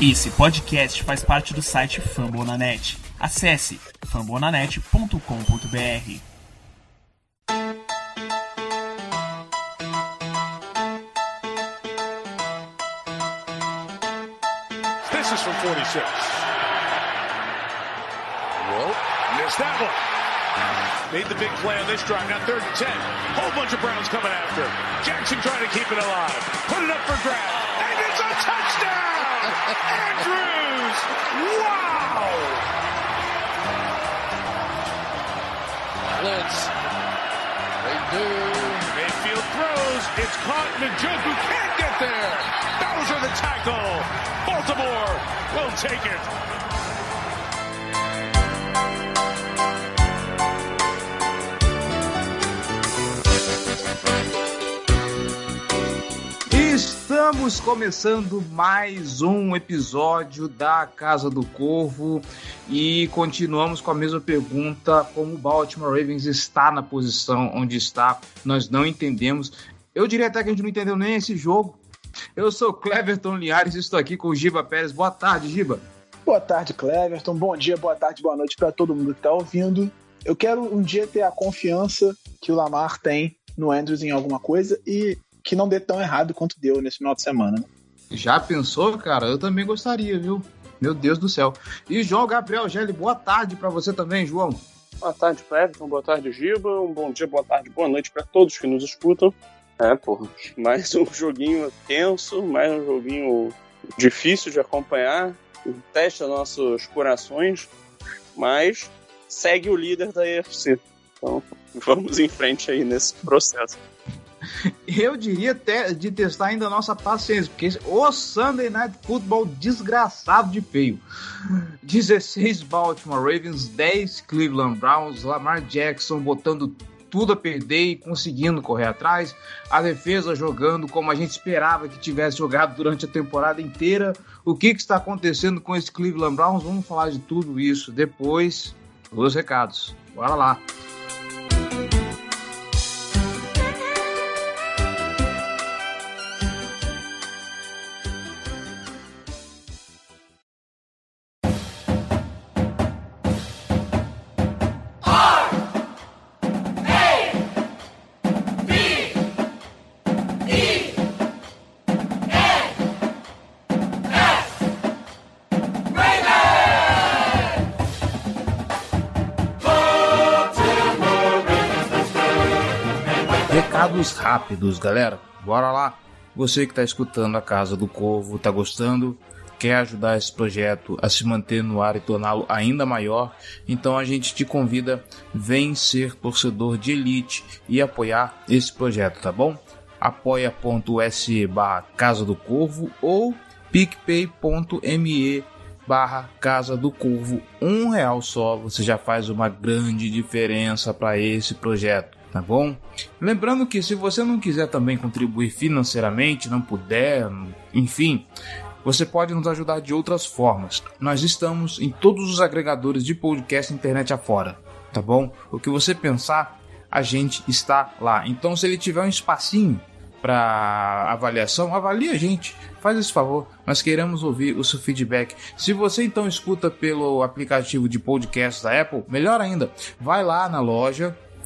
Esse podcast faz parte do site Fambonanet. Acesse fambonanet.com.br. This is from 46. Whoa, missed that one. Made the big play on this drive. Now third and 10. Whole bunch of Browns coming after. Jackson trying to keep it alive. Put it up for grab. And it's a touchdown! Andrews! Wow! Blitz. They do. Mayfield throws. It's caught. Njoku can't get there. Bowser the tackle. Baltimore will take it. Estamos começando mais um episódio da Casa do Corvo e continuamos com a mesma pergunta: como o Baltimore Ravens está na posição onde está? Nós não entendemos. Eu diria até que a gente não entendeu nem esse jogo. Eu sou Cleverton Linhares e estou aqui com o Giba Pérez. Boa tarde, Giba. Boa tarde, Cleverton. Bom dia, boa tarde, boa noite para todo mundo que está ouvindo. Eu quero um dia ter a confiança que o Lamar tem no Andrews em alguma coisa e que não dê tão errado quanto deu nesse final de semana. Né? Já pensou, cara? Eu também gostaria, viu? Meu Deus do céu. E João Gabriel Gelli, boa tarde para você também, João. Boa tarde, Cleverton. Boa tarde, Giba. Um bom dia, boa tarde, boa noite para todos que nos escutam. É, porra, mais um joguinho tenso, mais um joguinho difícil de acompanhar, testa nossos corações, mas segue o líder da EFC. Então, vamos em frente aí nesse processo. Eu diria até de testar ainda a nossa paciência, porque o Sunday Night Football desgraçado de feio. 16 Baltimore Ravens, 10 Cleveland Browns, Lamar Jackson botando tudo a perder e conseguindo correr atrás. A defesa jogando como a gente esperava que tivesse jogado durante a temporada inteira. O que, que está acontecendo com esse Cleveland Browns? Vamos falar de tudo isso depois dos recados. Bora lá. Rápidos, galera. Bora lá. Você que está escutando a Casa do Corvo, está gostando? Quer ajudar esse projeto a se manter no ar e torná-lo ainda maior? Então a gente te convida, vem ser torcedor de elite e apoiar esse projeto, tá bom? apoia.se barra Casa do Corvo ou picpay.me barra Casa do Corvo. Um real só, você já faz uma grande diferença para esse projeto tá bom? Lembrando que se você não quiser também contribuir financeiramente, não puder, enfim, você pode nos ajudar de outras formas. Nós estamos em todos os agregadores de podcast internet afora, tá bom? O que você pensar, a gente está lá. Então, se ele tiver um espacinho para avaliação, avalie a gente. Faz esse favor, nós queremos ouvir o seu feedback. Se você então escuta pelo aplicativo de podcast da Apple, melhor ainda, vai lá na loja,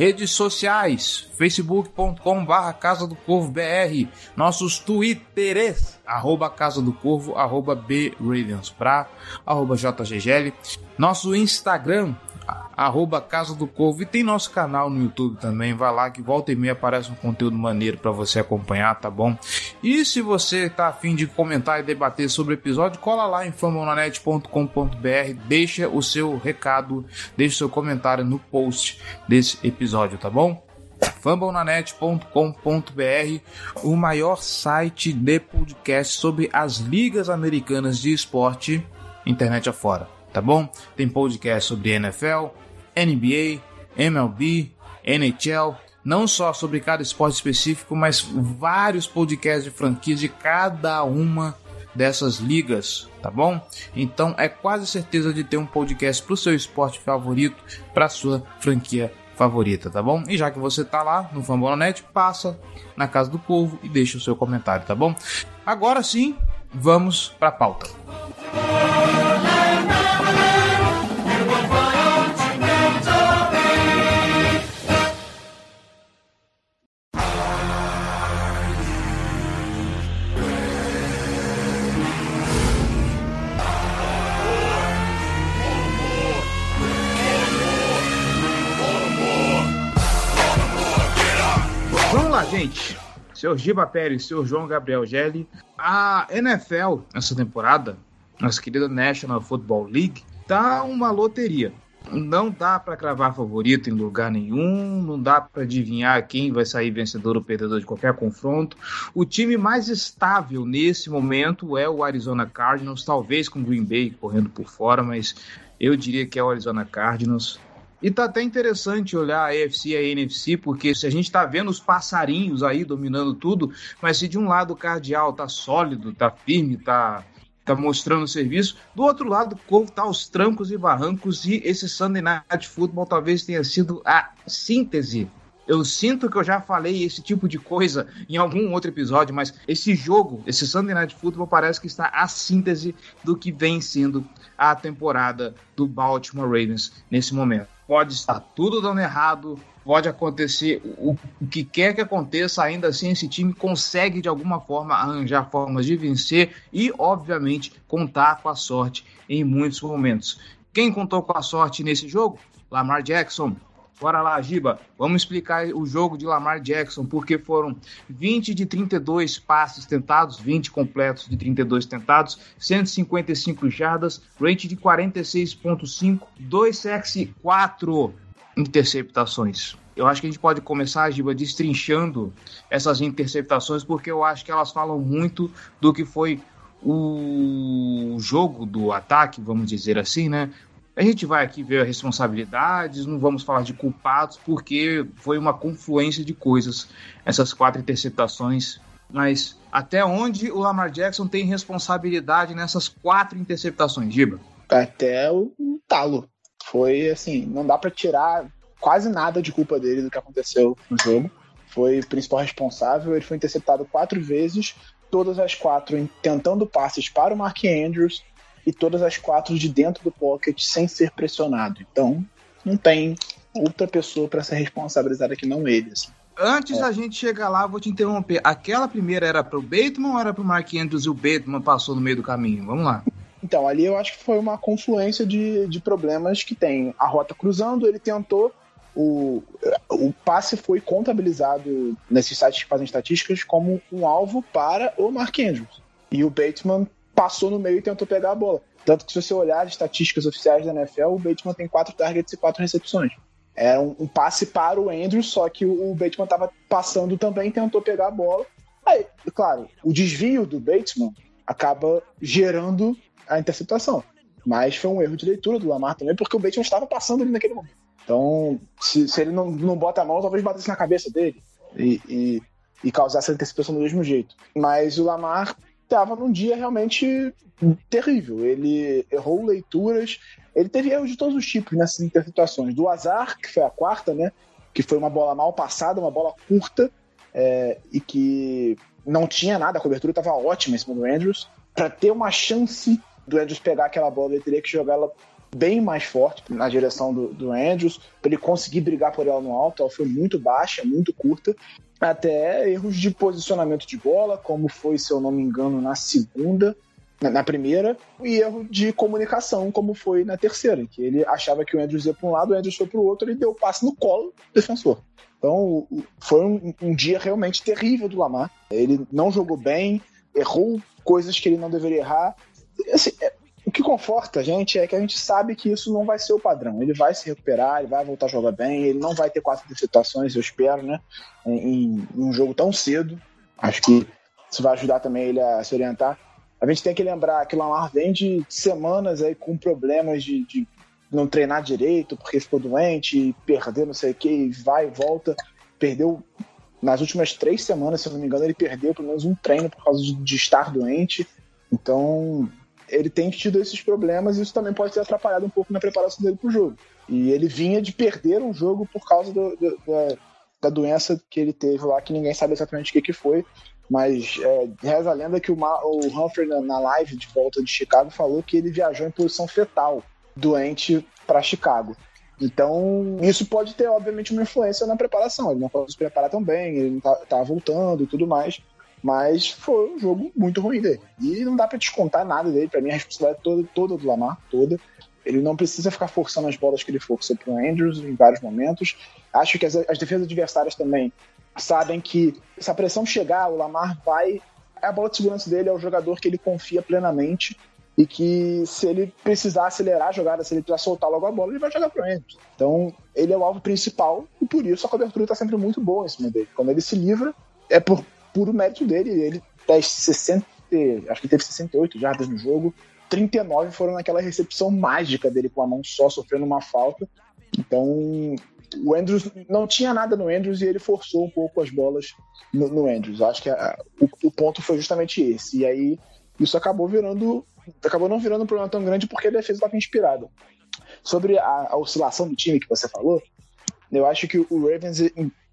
Redes sociais, facebook.com barra Casa do Corvo BR, nossos twitteres, arroba Casa do Corvo, arroba B pra, arroba JGGL, nosso Instagram, arroba Casa do Corvo e tem nosso canal no YouTube também, vai lá que volta e meia aparece um conteúdo maneiro para você acompanhar, tá bom? E se você tá afim de comentar e debater sobre o episódio, cola lá em famonanet.com.br, deixa o seu recado, deixa o seu comentário no post desse episódio, tá bom? fambonanet.com.br, o maior site de podcast sobre as ligas americanas de esporte internet afora, tá bom? Tem podcast sobre NFL, NBA, MLB, NHL, não só sobre cada esporte específico, mas vários podcasts de franquias de cada uma dessas ligas, tá bom? Então é quase certeza de ter um podcast pro seu esporte favorito, pra sua franquia favorita, tá bom? E já que você tá lá no Fambonanet, passa na Casa do Povo e deixa o seu comentário, tá bom? Agora sim, vamos pra pauta. Gente. Senhor Giba Pérez, senhor João Gabriel Gelli. A NFL, essa temporada, nossa querida National Football League, tá uma loteria. Não dá para cravar favorito em lugar nenhum, não dá para adivinhar quem vai sair vencedor ou perdedor de qualquer confronto. O time mais estável nesse momento é o Arizona Cardinals, talvez com Green Bay correndo por fora, mas eu diria que é o Arizona Cardinals. E tá até interessante olhar a AFC e a NFC, porque se a gente tá vendo os passarinhos aí dominando tudo, mas se de um lado o cardeal tá sólido, tá firme, tá, tá mostrando serviço, do outro lado o tá aos trancos e barrancos, e esse Sunday Night Football talvez tenha sido a síntese. Eu sinto que eu já falei esse tipo de coisa em algum outro episódio, mas esse jogo, esse Sunday Night Football, parece que está a síntese do que vem sendo a temporada do Baltimore Ravens nesse momento pode estar tudo dando errado, pode acontecer o, o, que quer que aconteça, ainda assim esse time consegue de alguma forma arranjar formas de vencer e, obviamente, contar com a sorte em muitos momentos. Quem contou com a sorte nesse jogo? Lamar Jackson. Bora lá, Giba. Vamos explicar o jogo de Lamar Jackson, porque foram 20 de 32 passes tentados, 20 completos de 32 tentados, 155 jardas, rate de 46.5, 2 sacks e 4 interceptações. Eu acho que a gente pode começar, Giba, destrinchando essas interceptações, porque eu acho que elas falam muito do que foi o jogo do ataque, vamos dizer assim, né? A gente vai aqui ver responsabilidades, não vamos falar de culpados, porque foi uma confluência de coisas, essas quatro interceptações. Mas até onde o Lamar Jackson tem responsabilidade nessas quatro interceptações, Giba? Até o talo. Foi assim, não dá para tirar quase nada de culpa dele do que aconteceu no jogo. Foi o principal responsável, ele foi interceptado quatro vezes, todas as quatro tentando passes para o Mark Andrews, e todas as quatro de dentro do pocket sem ser pressionado. Então, não tem outra pessoa para ser responsabilizada que não ele. Assim. Antes é. da gente chegar lá, vou te interromper. Aquela primeira era para o Bateman ou era para o Mark Andrews e o Bateman passou no meio do caminho? Vamos lá. Então, ali eu acho que foi uma confluência de, de problemas que tem. A rota cruzando, ele tentou. O, o passe foi contabilizado nesses sites que fazem estatísticas como um alvo para o Mark Andrews. E o Bateman passou no meio e tentou pegar a bola. Tanto que se você olhar as estatísticas oficiais da NFL, o Bateman tem quatro targets e quatro recepções. Era um, um passe para o Andrews, só que o, o Bateman estava passando também, tentou pegar a bola. Aí, claro, o desvio do Bateman acaba gerando a interceptação. Mas foi um erro de leitura do Lamar também, porque o Bateman estava passando ali naquele momento. Então, se, se ele não, não bota a mão, talvez batesse na cabeça dele e, e, e causasse a interceptação do mesmo jeito. Mas o Lamar estava num dia realmente terrível. Ele errou leituras, ele teve erros de todos os tipos nessas interceptações. Do azar, que foi a quarta, né? Que foi uma bola mal passada, uma bola curta, é, e que não tinha nada, a cobertura estava ótima em cima do Andrews. Para ter uma chance do Andrews pegar aquela bola, ele teria que jogar ela bem mais forte na direção do, do Andrews, para ele conseguir brigar por ela no alto. Ela foi muito baixa, muito curta até erros de posicionamento de bola, como foi, se eu não me engano, na segunda, na, primeira, e erro de comunicação, como foi na terceira, que ele achava que o Andrews ia para um lado, o Andrews foi para o outro, ele deu o passe no colo do defensor. Então, foi um, um dia realmente terrível do Lamar. Ele não jogou bem, errou coisas que ele não deveria errar. Assim, o que conforta a gente é que a gente sabe que isso não vai ser o padrão. Ele vai se recuperar, ele vai voltar a jogar bem, ele não vai ter quatro interceptações, eu espero, né? Em, em, um jogo tão cedo. Acho que isso vai ajudar também ele a se orientar. A gente tem que lembrar que o Lamar vem de semanas aí com problemas de, de não treinar direito porque ficou doente, perder não sei o que, vai e volta. Perdeu nas últimas três semanas, se eu não me engano, ele perdeu pelo menos um treino por causa de, de estar doente. Então, ele tem tido esses problemas e isso também pode ter atrapalhado um pouco na preparação dele para o jogo. E ele vinha de perder um jogo por causa do, do, da, da, doença que ele teve lá, que ninguém sabe exatamente o que, que foi. Mas é, reza a lenda que o, o Humphrey, na, na live de volta de Chicago, falou que ele viajou em posição fetal, doente, para Chicago. Então, isso pode ter, obviamente, uma influência na preparação. Ele não pode se preparar tão bem, ele não tá, tá voltando e tudo mais. Mas foi um jogo muito ruim dele. E não dá para descontar nada dele. Para mim, a responsabilidade é toda, toda do Lamar, toda. Ele não precisa ficar forçando as bolas que ele forçou para o Andrews em vários momentos. Acho que as, as defesas adversárias também sabem que se a pressão chegar, o Lamar vai. A bola de segurança dele é o jogador que ele confia plenamente e que se ele precisar acelerar a jogada, se ele precisar soltar logo a bola, ele vai jogar para o Andrews. Então, ele é o alvo principal e por isso a cobertura está sempre muito boa em cima dele. Quando ele se livra, é por puro mérito dele. Ele tem 60, acho que teve 68 jardas no jogo, 39 foram naquela recepção mágica dele com a mão só, sofrendo uma falta. Então, o Andrews não tinha nada no Andrews e ele forçou um pouco as bolas no, no Andrews. Acho que a, o, o, ponto foi justamente esse. E aí, isso acabou virando. Acabou não virando um problema tão grande porque a defesa estava inspirada. Sobre a, a oscilação do time que você falou, eu acho que o Ravens,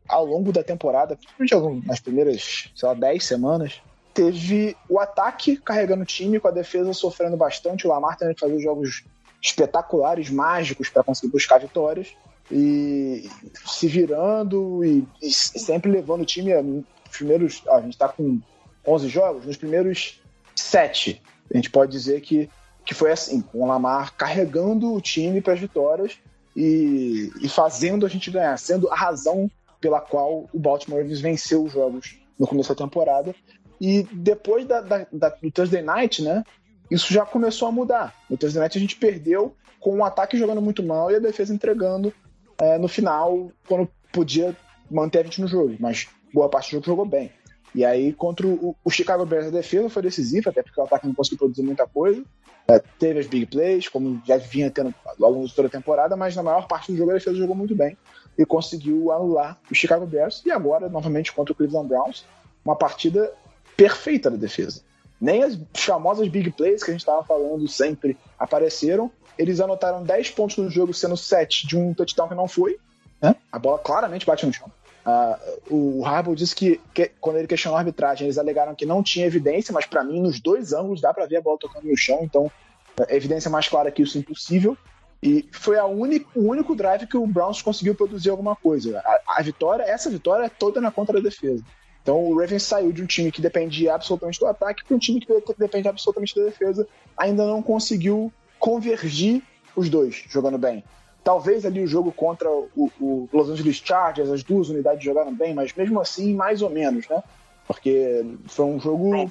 ao longo da temporada, principalmente nas primeiras, sei lá, 10 semanas, teve o ataque carregando o time, com a defesa sofrendo bastante, o Lamar tendo que fazer jogos espetaculares, mágicos, para conseguir buscar vitórias, e se virando e, e sempre levando o time a, primeiros. a gente está com 11 jogos, nos primeiros 7, a gente pode dizer que, que foi assim, com o Lamar carregando o time para as vitórias e, e fazendo a gente ganhar, sendo a razão pela qual o Baltimore Ravens venceu os jogos no começo da temporada. E depois da, da, da, do Thursday Night, né? Isso já começou a mudar. No Thursday Night a gente perdeu com o ataque jogando muito mal e a defesa entregando é, no final, quando podia manter a gente no jogo. Mas boa parte do jogo jogou bem. E aí, contra o, o Chicago Bears, a defesa foi decisiva, até porque o ataque não conseguiu produzir muita coisa. É, teve as big plays, como já vinha tendo ao longo de toda a temporada, mas na maior parte do jogo a defesa jogou muito bem e conseguiu anular o Chicago Bears e agora novamente contra o Cleveland Browns, uma partida perfeita da defesa. Nem as famosas big plays que a gente estava falando sempre apareceram. Eles anotaram 10 pontos no jogo, sendo 7 de um touchdown que não foi. Né? A bola claramente bate no chão. Uh, o Harbaugh disse que, que, quando ele questionou a arbitragem, eles alegaram que não tinha evidência, mas para mim, nos dois ângulos, dá para ver a bola tocando no chão. Então, a evidência mais clara que isso é impossível. E foi a única, o único drive que o Browns conseguiu produzir alguma coisa. A, a, vitória, essa vitória é toda na contra da defesa. Então o Ravens saiu de um time que dependia absolutamente do ataque para um time que depende absolutamente da defesa. Ainda não conseguiu convergir os dois jogando bem. Talvez ali o jogo contra o, o Los Angeles Chargers, as duas unidades jogaram bem, mas mesmo assim, mais ou menos, né? Porque foi um jogo.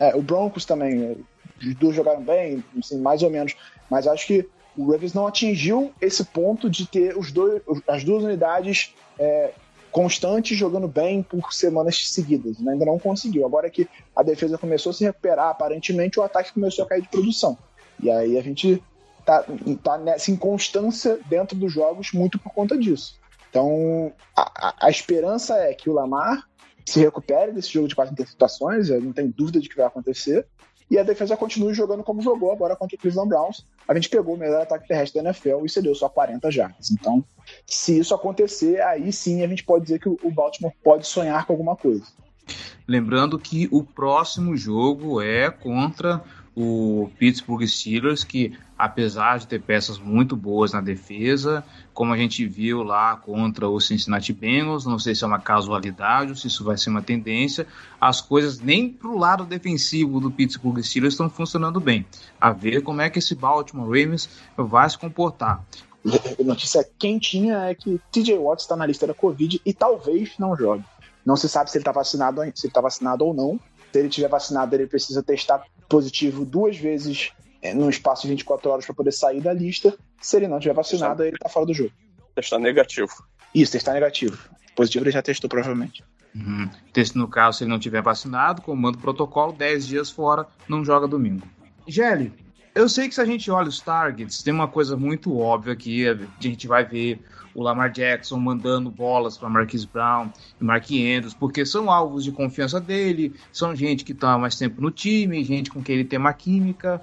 É, o Broncos também, os dois jogaram bem, assim, mais ou menos. Mas acho que o Ravens não atingiu esse ponto de ter os dois, as duas unidades é, constantes jogando bem por semanas seguidas. Né? Ainda não conseguiu. Agora que a defesa começou a se recuperar, aparentemente o ataque começou a cair de produção. E aí a gente tá, tá nessa inconstância dentro dos jogos muito por conta disso. Então a, a, a esperança é que o Lamar se recupere desse jogo de quatro interceptações, eu não tenho dúvida de que vai acontecer, e a defesa continue jogando como jogou agora contra o Cleveland Browns. A gente pegou o melhor ataque terrestre da NFL e cedeu só 40 jardas. Então, se isso acontecer, aí sim a gente pode dizer que o Baltimore pode sonhar com alguma coisa. Lembrando que o próximo jogo é contra o Pittsburgh Steelers, que apesar de ter peças muito boas na defesa, como a gente viu lá contra o Cincinnati Bengals, não sei se é uma casualidade ou se isso vai ser uma tendência, as coisas nem para o lado defensivo do Pittsburgh Steelers estão funcionando bem. A ver como é que esse Baltimore Ravens vai se comportar. Notícia quentinha é que TJ Watt está na lista da Covid e talvez não jogue. Não se sabe se ele está vacinado, se tá vacinado ou não. Se ele tiver vacinado, ele precisa testar positivo duas vezes é, num espaço de 24 horas para poder sair da lista. Se ele não tiver vacinado, ele tá fora do jogo. Testar negativo. Isso, testar negativo. Positivo ele já testou, provavelmente. Uhum. No caso, se ele não tiver vacinado, comando protocolo, 10 dias fora, não joga domingo. Gelli, Eu sei que se a gente olha os targets, tem uma coisa muito óbvia que a gente vai ver o Lamar Jackson mandando bolas para Marquise Brown e Mark Andrews, porque são alvos de confiança dele, são gente que está mais tempo no time, gente com quem ele tem uma química.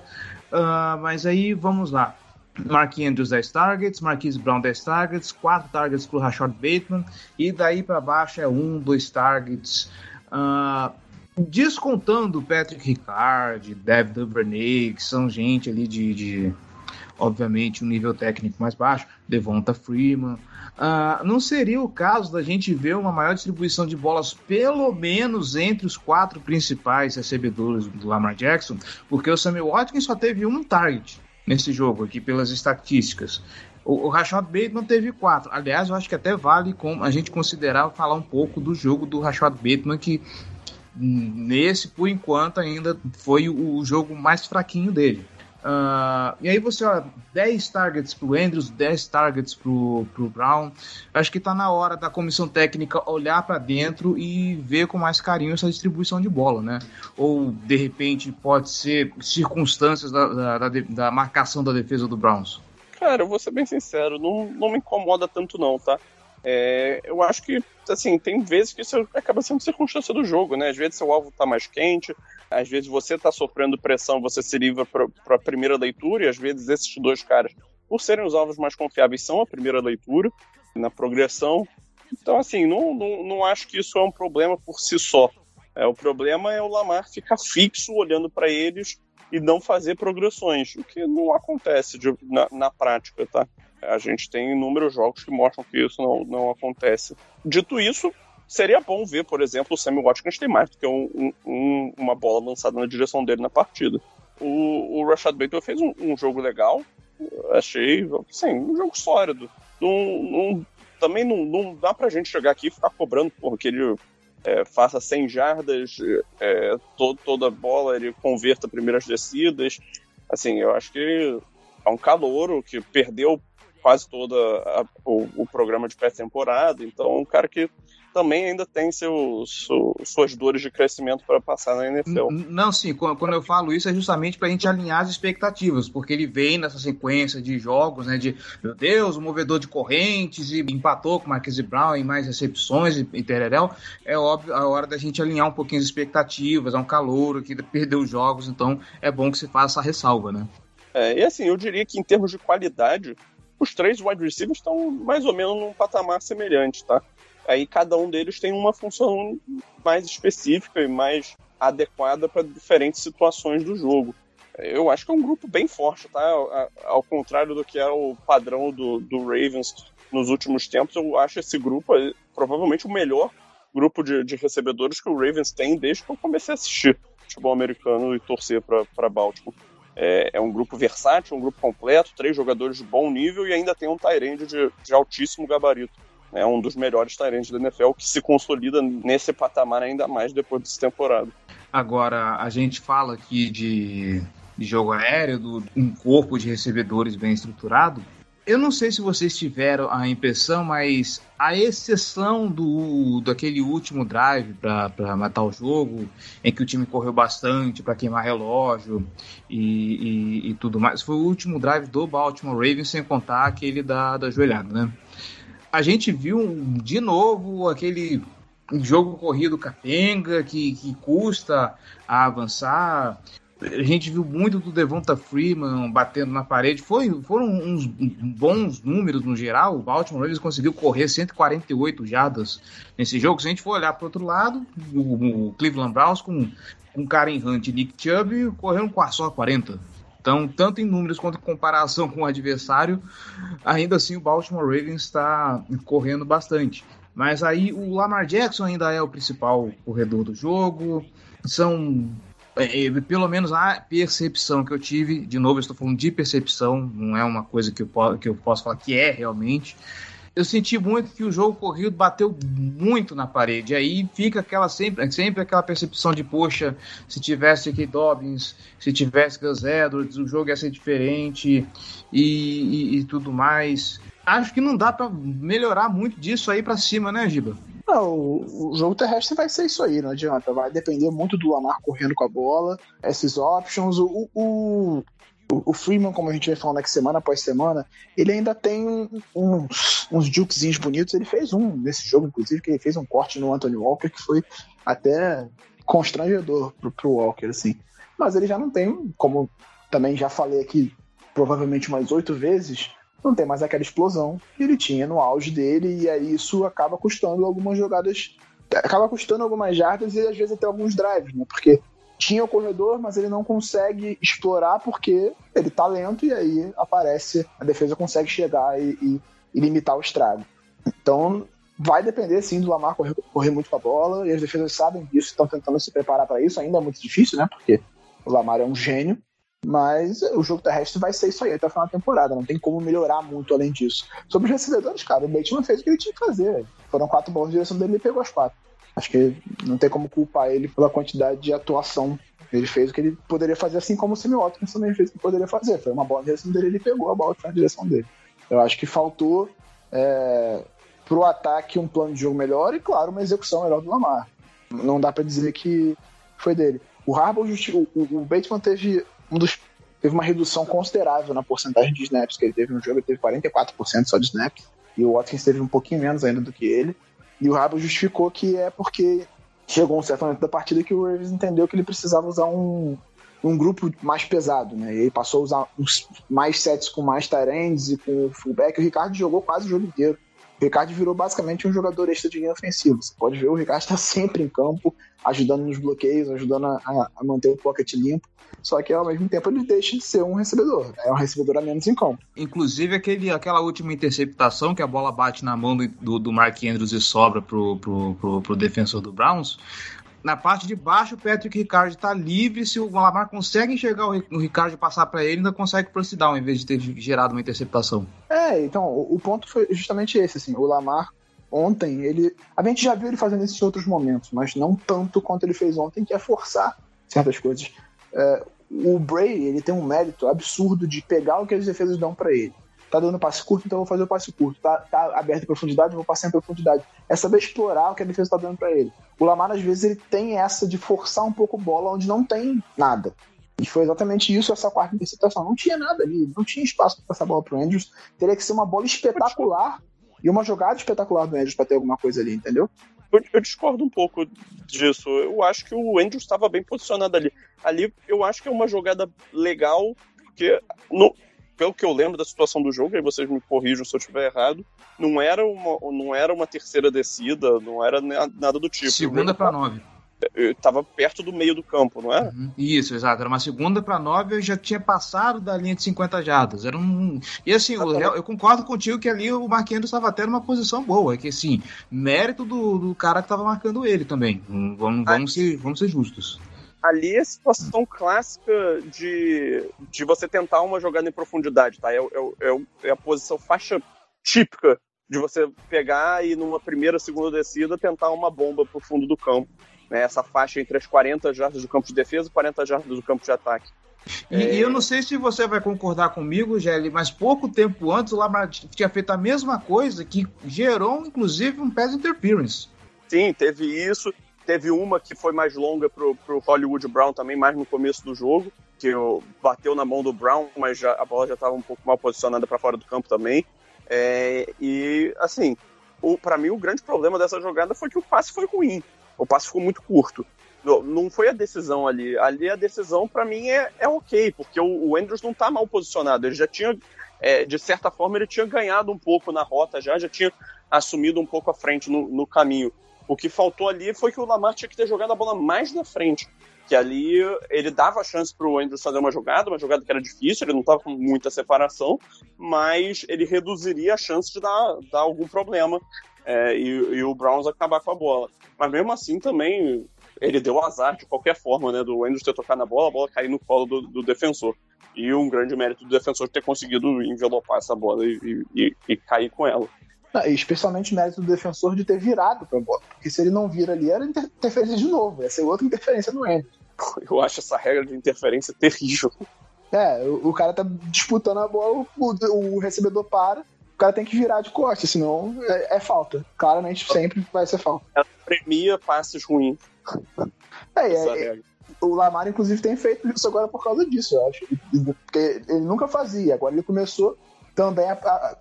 Uh, mas aí vamos lá. Mark Andrews 10 targets, Marquise Brown 10 targets, 4 targets para o Rashad Bateman, e daí para baixo é 1, 2 targets. Uh, descontando Patrick Ricard, Dev Duvernay, que são gente ali de, de obviamente, um nível técnico mais baixo, Devonta Freeman. Uh, não seria o caso da gente ver uma maior distribuição de bolas, pelo menos entre os quatro principais recebedores do Lamar Jackson, porque o Samuel Watkins só teve um target nesse jogo aqui, pelas estatísticas. O, o Rashad Bateman teve quatro. Aliás, eu acho que até vale com a gente considerar falar um pouco do jogo do Rashad Bateman, que nesse, por enquanto, ainda foi o jogo mais fraquinho dele. Uh, e aí você, ó, 10 targets pro Andrews, 10 targets pro, pro Brown. Acho que tá na hora da comissão técnica olhar para dentro e ver com mais carinho essa distribuição de bola, né? Ou, de repente, pode ser circunstâncias da, da, da marcação da defesa do Browns. Cara, eu vou ser bem sincero, não, não me incomoda tanto não, tá? É, eu acho que, assim, tem vezes que isso acaba sendo circunstância do jogo, né? Às vezes seu alvo tá mais quente, às vezes você tá sofrendo pressão, você se livra para a primeira leitura, e às vezes esses dois caras, por serem os alvos mais confiáveis, são a primeira leitura na progressão. Então, assim, não, não, não acho que isso é um problema por si só. É, o problema é o Lamar ficar fixo olhando para eles e não fazer progressões, o que não acontece de, na, na prática, tá? A gente tem inúmeros jogos que mostram que isso não, não acontece. Dito isso, seria bom ver, por exemplo, o Sammy Watkins tem mais do que um, um, uma bola lançada na direção dele na partida. O, o Rashad Bateman fez um, um, jogo legal, achei, sim, um jogo sólido. também não, não dá pra gente chegar aqui e ficar cobrando porque ele é, faça 100 jardas, é, todo, toda bola ele converta primeiras descidas. Assim, eu acho que é um calouro que perdeu quase toda a, o, o, programa de pré-temporada, então é um cara que também ainda tem seus, suas dores de crescimento para passar na NFL. Não, sim, quando eu falo isso é justamente para a gente alinhar as expectativas, porque ele vem nessa sequência de jogos, né, de, meu Deus, o movedor de correntes, e empatou com o Marquise Brown em mais recepções e, e tereréu, é óbvio a hora da gente alinhar um pouquinho as expectativas, é um calor que perdeu os jogos, então é bom que se faça essa ressalva, né? É, e assim, eu diria que em termos de qualidade, os três wide receivers estão mais ou menos num patamar semelhante, tá? Aí cada um deles tem uma função mais específica e mais adequada para diferentes situações do jogo. Eu acho que é um grupo bem forte, tá? Ao contrário do que é o padrão do, do Ravens nos últimos tempos, eu acho esse grupo provavelmente o melhor grupo de, de recebedores que o Ravens tem desde que eu comecei a assistir futebol americano e torcer para Baltimore. É, é, um grupo versátil, um grupo completo, três jogadores de bom nível e ainda tem um Tyrande de, de altíssimo gabarito. É um dos melhores Tyrands da NFL que se consolida nesse patamar ainda mais depois dessa temporada. Agora, a gente fala aqui de, de jogo aéreo, do um corpo de recebedores bem estruturado. Eu não sei se vocês tiveram a impressão, mas a exceção do daquele último drive para matar o jogo, em que o time correu bastante para queimar relógio e, e, e, tudo mais, foi o último drive do Baltimore Ravens, sem contar aquele da, da joelhada, né? A gente viu de novo aquele jogo corrido capenga que, que custa a avançar a gente viu muito do Devonta Freeman batendo na parede. Foi, foram uns bons números no geral. O Baltimore Ravens conseguiu correr 148 jardas nesse jogo. Se a gente for olhar para outro lado, o, o, Cleveland Browns com, com Karen Hunt e Nick Chubb correram só 40. Então, tanto em números quanto em comparação com o adversário, ainda assim o Baltimore Ravens está correndo bastante. Mas aí o Lamar Jackson ainda é o principal corredor do jogo. São é, é, pelo menos a percepção que eu tive, de novo, eu estou falando de percepção, não é uma coisa que eu, que eu posso falar que é realmente. Eu senti muito que o jogo corrido bateu muito na parede. Aí fica aquela sempre, sempre aquela percepção de, poxa, se tivesse aqui Dobbins, se tivesse Gus Edwards, o jogo ia ser diferente e, e, e tudo mais. Acho que não dá para melhorar muito disso aí para cima, né, Giba? Não, o, o jogo terrestre vai ser isso aí, não adianta. Vai depender muito do Lamar correndo com a bola, esses options. O, o, O, Freeman, como a gente vem falando aqui semana após semana, ele ainda tem uns, uns jukezinhos bonitos. Ele fez um nesse jogo, inclusive, que ele fez um corte no Anthony Walker que foi até constrangedor pro, pro Walker, assim. Mas ele já não tem, como também já falei aqui provavelmente umas oito vezes, não tem mais aquela explosão que ele tinha no auge dele, e aí isso acaba custando algumas jogadas, acaba custando algumas jardas e às vezes até alguns drives, né? Porque tinha o corredor, mas ele não consegue explorar porque ele tá lento e aí aparece, a defesa consegue chegar e, e, e limitar o estrago. Então, vai depender sim do Lamar correr, correr, muito com a bola, e as defesas sabem disso, estão tentando se preparar para isso. Ainda é muito difícil, né? Porque o Lamar é um gênio, mas o jogo terrestre vai ser isso aí até o final da temporada. Não tem como melhorar muito além disso. Sobre os recebedores, cara, o Bateman fez o que ele tinha que fazer. Foram quatro bolas de direção dele e pegou as quatro. Acho que não tem como culpar ele pela quantidade de atuação. Ele fez o que ele poderia fazer, assim como o Sammy Watkins também fez o que poderia fazer. Foi uma bola na direção dele, ele pegou a bola na direção dele. Eu acho que faltou é, pro ataque um plano de jogo melhor e, claro, uma execução melhor do Lamar. Não dá para dizer que foi dele. O Harbaugh, o, o Bateman teve um dos teve uma redução considerável na porcentagem de snaps que ele teve no jogo, ele teve 44% só de snaps, e o Watkins teve um pouquinho menos ainda do que ele. E o Harbaugh justificou que é porque chegou um certo momento da partida que o Ravens entendeu que ele precisava usar um, um grupo mais pesado, né? E aí passou a usar uns mais sets com mais tight e com o fullback. O Ricardo jogou quase o jogo inteiro. O Ricardo virou basicamente um jogador extra de linha ofensiva. Você pode ver, o Ricardo está sempre em campo, ajudando nos bloqueios, ajudando a, a, manter o pocket limpo. Só que ao mesmo tempo ele deixa de ser um recebedor. É um recebedor a menos em campo. Inclusive aquele, aquela última interceptação que a bola bate na mão do, do Mark Andrews e sobra pro, pro, pro, pro defensor do Browns na parte de baixo, o Patrick Ricard está livre. Se o Lamar consegue enxergar o Ricard passar para ele, ainda consegue pro em vez de ter gerado uma interceptação. É, então, o, ponto foi justamente esse, assim, o Lamar ontem, ele. A gente já viu ele fazendo isso em outros momentos, mas não tanto quanto ele fez ontem, que é forçar certas coisas. É, o Bray, ele tem um mérito absurdo de pegar o que as defesas dão para ele tá dando passe curto, então eu vou fazer o passe curto. Tá, tá aberto em profundidade, eu vou passar em profundidade. É saber explorar o que a defesa tá dando para ele. O Lamar, às vezes, ele tem essa de forçar um pouco bola onde não tem nada. E foi exatamente isso essa quarta interceptação. Não tinha nada ali, não tinha espaço para passar a bola pro Andrews. Teria que ser uma bola espetacular e uma jogada espetacular do Andrews para ter alguma coisa ali, entendeu? Eu, eu, discordo um pouco disso. Eu acho que o Andrews estava bem posicionado ali. Ali eu acho que é uma jogada legal, porque no, pelo que eu lembro da situação do jogo, aí vocês me corrijam se eu estiver errado, não era uma, não era uma terceira descida, não era nada do tipo. Segunda para nove. Estava perto do meio do campo, não era? Uhum. Isso, exato. Era uma segunda para nove, eu já tinha passado da linha de 50 jardas. Era um. E assim, eu, eu concordo contigo que ali o Marquinhos estava até numa posição boa. É que assim, mérito do, do cara que estava marcando ele também. Vamos, vamos, ser, vamos ser justos ali é a situação clássica de, de você tentar uma jogada em profundidade, tá? É, é, é, é a posição faixa típica de você pegar e numa primeira, segunda descida tentar uma bomba pro fundo do campo. Né? Essa faixa entre as 40 jardas do campo de defesa e 40 jardas do campo de ataque. E, é... eu não sei se você vai concordar comigo, Gelli, mas pouco tempo antes o Lamar tinha feito a mesma coisa que gerou, inclusive, um pass interference. Sim, teve isso. Teve uma que foi mais longa pro, pro Hollywood Brown também, mais no começo do jogo, que bateu na mão do Brown, mas já, a bola já estava um pouco mal posicionada para fora do campo também. É, e, assim, para mim o grande problema dessa jogada foi que o passe foi ruim. O passe ficou muito curto. Não, não foi a decisão ali. Ali a decisão, para mim, é, é ok, porque o, o Andrews não tá mal posicionado. Ele já tinha, é, de certa forma, ele tinha ganhado um pouco na rota já, já tinha assumido um pouco a frente no, no caminho. O que faltou ali foi que o Lamar tinha que ter jogado a bola mais na frente. Que ali ele dava a chance o Andrews fazer uma jogada, uma jogada que era difícil, ele não estava com muita separação, mas ele reduziria a chance de dar, dar algum problema é, e, e, o Browns acabar com a bola. Mas mesmo assim também ele deu azar de qualquer forma, né? Do Andrews ter tocado na bola, a bola cair no colo do, do defensor. E um grande mérito do defensor ter conseguido envelopar essa bola e, e, e cair com ela. Não, especialmente o mérito do defensor de ter virado pra bola. Porque se ele não vira ali, era interferência de novo. Ia ser outra interferência no N. Eu acho essa regra de interferência terrível. É, o, o cara tá disputando a bola, o, o, recebedor para, o cara tem que virar de costas, senão é, é falta. Claramente sempre vai ser falta. Ela premia passes ruins. É, é, o Lamar, inclusive, tem feito isso agora por causa disso, eu acho. Porque ele nunca fazia, agora ele começou também,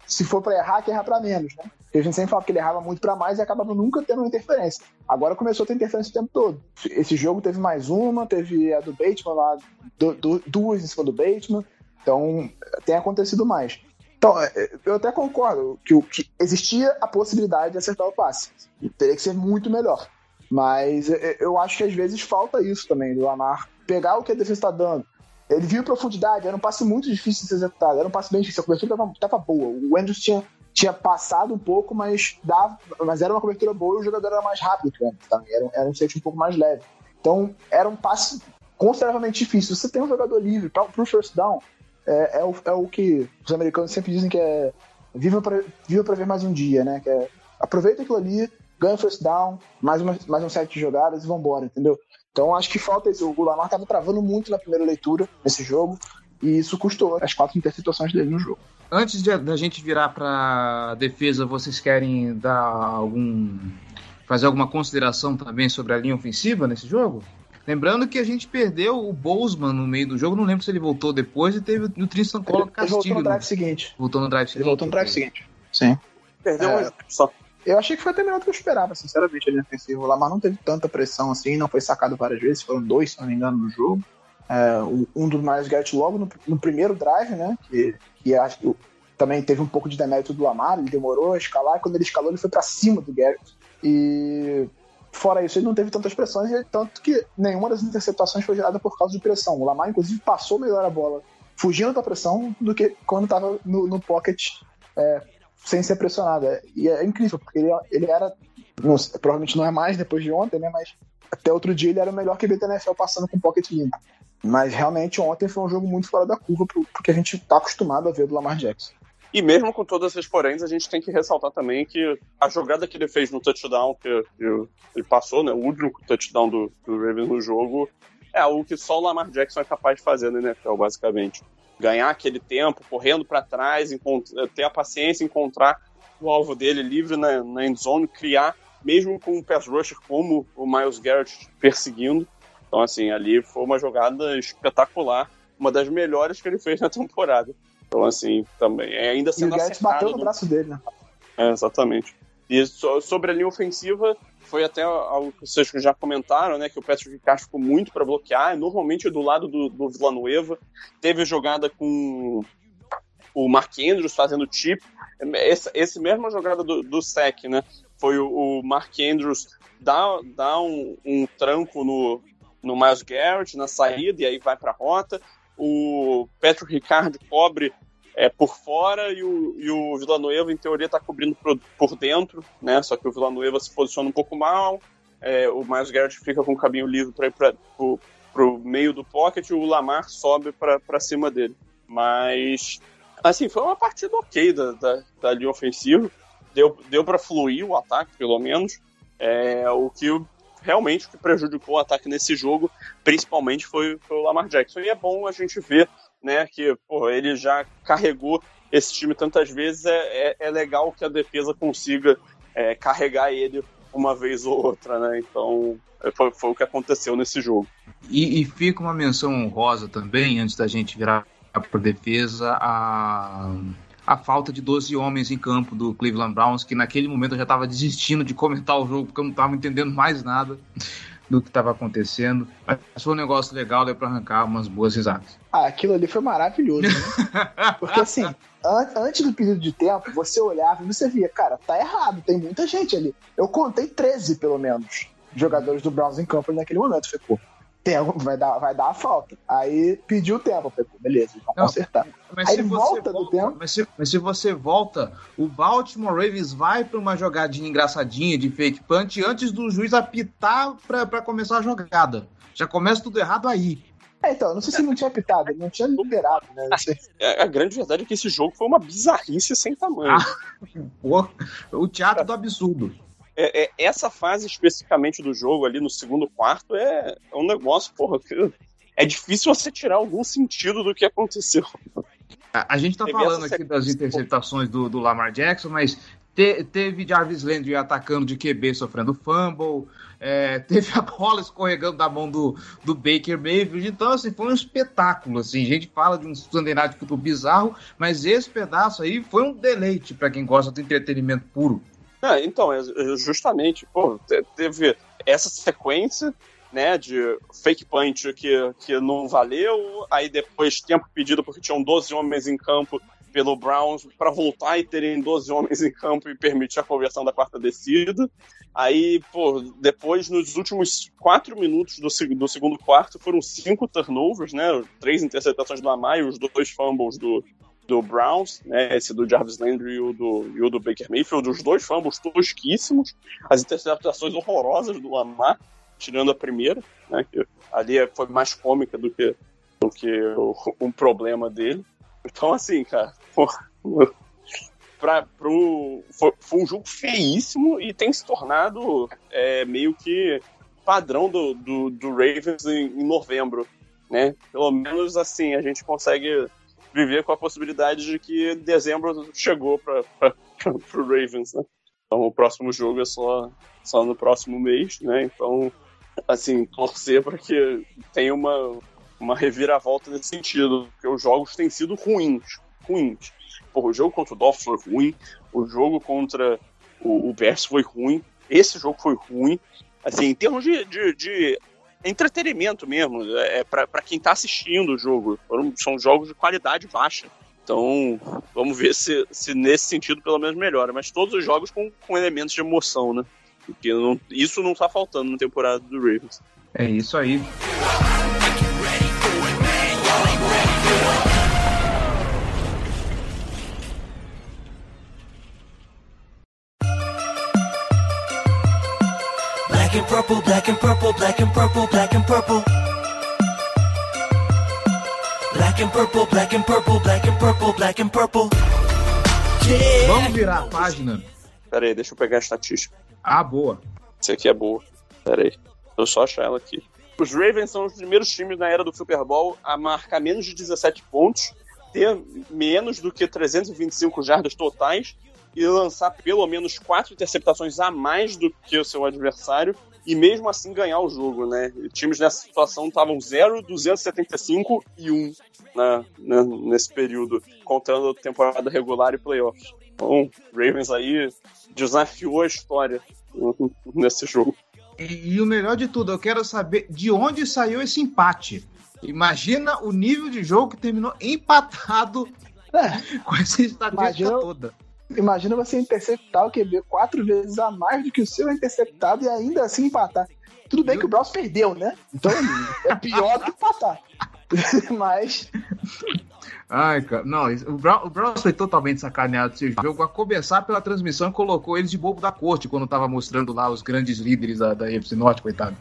se for para errar, que errar para menos, né? Porque a gente sempre fala que ele errava muito para mais e acabava nunca tendo uma interferência. Agora começou a ter interferência o tempo todo. Esse jogo teve mais uma, teve a do Bateman lá, do, do, duas em cima do Bateman. Então, tem acontecido mais. Então, é, eu até concordo que, que existia a possibilidade de acertar o passe. Teria que ser muito melhor. Mas eu acho que às vezes falta isso também, do Lamar pegar o que a defesa está dando. Ele viu profundidade, era um passe muito difícil de ser executado, era um passe bem difícil, a cobertura estava boa. O Andrews tinha, tinha passado um pouco, mas, dava, mas era uma cobertura boa e o jogador era mais rápido que o Andrews também, era, era um safety um pouco mais leve. Então, era um passe consideravelmente difícil. Você tem um jogador livre para o first down, é, é, o, é o que os americanos sempre dizem que é viva para viva ver mais um dia, né? Que é, aproveita aquilo ali, ganha first down, mais, uma, mais um set de jogadas e vambora, entendeu? Então acho que falta isso. O Lamar estava travando muito na primeira leitura nesse jogo e isso custou as quatro interceptações dele no jogo. Antes da gente virar para defesa, vocês querem dar algum fazer alguma consideração também sobre a linha ofensiva nesse jogo? Lembrando que a gente perdeu o Bozeman no meio do jogo, não lembro se ele voltou depois e teve o Tristan Collor castigo. Ele voltou no drive seguinte. Voltou no drive seguinte. Ele voltou no drive seguinte. Sim. Perdeu é, só. Eu achei que foi até melhor do que eu esperava, sinceramente, ali ofensivo. O Lamar não teve tanta pressão assim, não foi sacado várias vezes, foram dois, se não me engano, no jogo. É, um dos Miles Garrett logo no, no, primeiro drive, né? Que, que acho que também teve um pouco de demérito do Lamar, ele demorou a escalar, e quando ele escalou, ele foi para cima do Garrett. E fora isso, ele não teve tantas pressões, tanto que nenhuma das interceptações foi gerada por causa de pressão. O Lamar, inclusive, passou melhor a bola fugindo da pressão do que quando estava no, no pocket é, sem ser pressionado. É, e é incrível, porque ele, ele era. Não, provavelmente não é mais depois de ontem, né? Mas até outro dia ele era o melhor que da NFL passando com pocket limpo. Mas realmente ontem foi um jogo muito fora da curva porque a gente está acostumado a ver do Lamar Jackson. E mesmo com todas essas poréns, a gente tem que ressaltar também que a jogada que ele fez no touchdown, que, que ele passou, né, o único touchdown do, do Ravens no jogo, é algo que só o Lamar Jackson é capaz de fazer na NFL, basicamente ganhar aquele tempo, correndo para trás, ter a paciência, encontrar o alvo dele livre na, na endzone, criar, mesmo com um pass rusher como o Miles Garrett perseguindo. Então, assim, ali foi uma jogada espetacular, uma das melhores que ele fez na temporada. Então, assim, também, é ainda sendo e o Garrett bateu no braço dele, né? É, exatamente. E so, sobre a linha ofensiva, foi até algo que vocês já comentaram, né? Que o Patrick Ricard ficou muito para bloquear. Normalmente do lado do, do Villanueva. Teve jogada com o Mark Andrews fazendo chip. Essa, esse mesma jogada do, do SEC, né? Foi o, o Mark Andrews dar, dar um, um, tranco no, no Miles Garrett na saída e aí vai para a rota. O Patrick Ricard cobre é, por fora e o, e o em teoria, está cobrindo por, por dentro, né? Só que o Villanueva se posiciona um pouco mal, é, o Miles Garrett fica com o caminho livre para ir para o meio do pocket e o Lamar sobe para cima dele. Mas, assim, foi uma partida ok da, da, da linha ofensiva. Deu, deu para fluir o ataque, pelo menos. É, o que realmente o que prejudicou o ataque nesse jogo, principalmente, foi, foi o Lamar Jackson. E é bom a gente ver né? Que pô, ele já carregou esse time tantas vezes, é, é, é legal que a defesa consiga é, carregar ele uma vez ou outra, né? Então é, foi, foi o que aconteceu nesse jogo. E, e, fica uma menção honrosa também, antes da gente virar para defesa, a, a falta de 12 homens em campo do Cleveland Browns, que naquele momento eu já estava desistindo de comentar o jogo, porque eu não estava entendendo mais nada do que estava acontecendo. Mas foi um negócio legal, deu para arrancar umas boas risadas. Ah, aquilo ali foi maravilhoso, né? Porque assim, an antes do período de tempo, você olhava e você via, cara, tá errado, tem muita gente ali. Eu contei 13, pelo menos, jogadores do Browns em campo naquele momento. Falei, pô, tempo, vai dar, vai dar a falta. Aí pediu tempo, falei, beleza, vamos Não, consertar. Mas Aí se volta, volta do tempo. Mas se, mas se, você volta, o Baltimore Ravens vai para uma jogadinha engraçadinha de fake punch antes do juiz apitar para começar a jogada. Já começa tudo errado aí. É, então, não sei se não tinha apitado, não tinha liberado, né? É, a grande verdade é que esse jogo foi uma bizarrice sem tamanho. Ah, o teatro do absurdo é, é, essa fase especificamente do jogo ali no segundo quarto é, é um negócio, porra, que é difícil você tirar algum sentido do que aconteceu. A, a gente tá falando aqui das interceptações do, do, Lamar Jackson, mas Te, teve Jarvis Landry atacando de QB, sofrendo fumble. É, teve a bola escorregando da mão do, do Baker Mayfield. Então, assim, foi um espetáculo. Assim. A gente fala de um Sunday Night Football bizarro, mas esse pedaço aí foi um deleite para quem gosta do entretenimento puro. É, então, é, justamente, pô, teve essa sequência né, de fake punch que, que não valeu, aí depois tempo pedido porque tinham 12 homens em campo pelo Browns para voltar e terem 12 homens em campo e permitir a conversão da quarta descida. Aí, pô, depois, nos últimos quatro minutos do, do segundo quarto, foram cinco turnovers, né? Três interceptações do Amai, os dois fumbles do, do Browns, né? Esse do Jarvis Landry e o do, e o do Baker Mayfield, os dois fumbles tosquíssimos, as interceptações horrorosas do Lamar, tirando a primeira, né? Que ali foi mais cômica do que, do que o, um problema dele. Então, assim, cara, pra, pro, foi, foi, um jogo feíssimo e tem se tornado é, meio que padrão do, do, do Ravens em, em, novembro, né? Pelo menos assim a gente consegue viver com a possibilidade de que dezembro chegou para o Ravens, né? Então o próximo jogo é só, só no próximo mês, né? Então, assim, torcer para que tenha uma, uma reviravolta nesse sentido, porque os jogos têm sido ruins, ruins. Porra, o jogo contra o Dolphins foi ruim, o jogo contra o, o Bears foi ruim, esse jogo foi ruim. Assim, em termos de, de, de entretenimento mesmo, é para quem tá assistindo o jogo. São jogos de qualidade baixa. Então, vamos ver se, se nesse sentido pelo menos melhora. Mas todos os jogos com, com elementos de emoção, né? Porque não, isso não tá faltando na temporada do Ravens. É isso aí. Purple, black and purple, black and purple, black and purple. Black and purple, black and purple, black and purple, black and purple. Yeah. Vamos virar a página. Pera aí, deixa eu pegar a estatística. Ah, boa. Essa aqui é boa. Pera aí. Eu só achar ela aqui. Os Ravens são os primeiros times na era do Super Bowl a marcar menos de 17 pontos, ter menos do que 325 jardas totais e lançar pelo menos quatro interceptações a mais do que o seu adversário e mesmo assim ganhar o jogo, né? Times nessa situação estavam 0, 275 e 1 né, né, nesse período, contando temporada regular e playoffs. Então, Ravens aí desafiou a história nesse jogo. E, e, o melhor de tudo, eu quero saber de onde saiu esse empate. Imagina o nível de jogo que terminou empatado é. com essa estatística imagina, toda. Imagina você interceptar o QB quatro vezes a mais do que o seu interceptado e ainda assim empatar. Tudo bem que o Browns perdeu, né? Então é pior do que empatar. Mas Ai, cara, não, o, Brown, o Browns foi totalmente sacaneado desse jogo, a começar pela transmissão colocou eles de bobo da corte quando tava mostrando lá os grandes líderes da, da UFC Norte, coitado.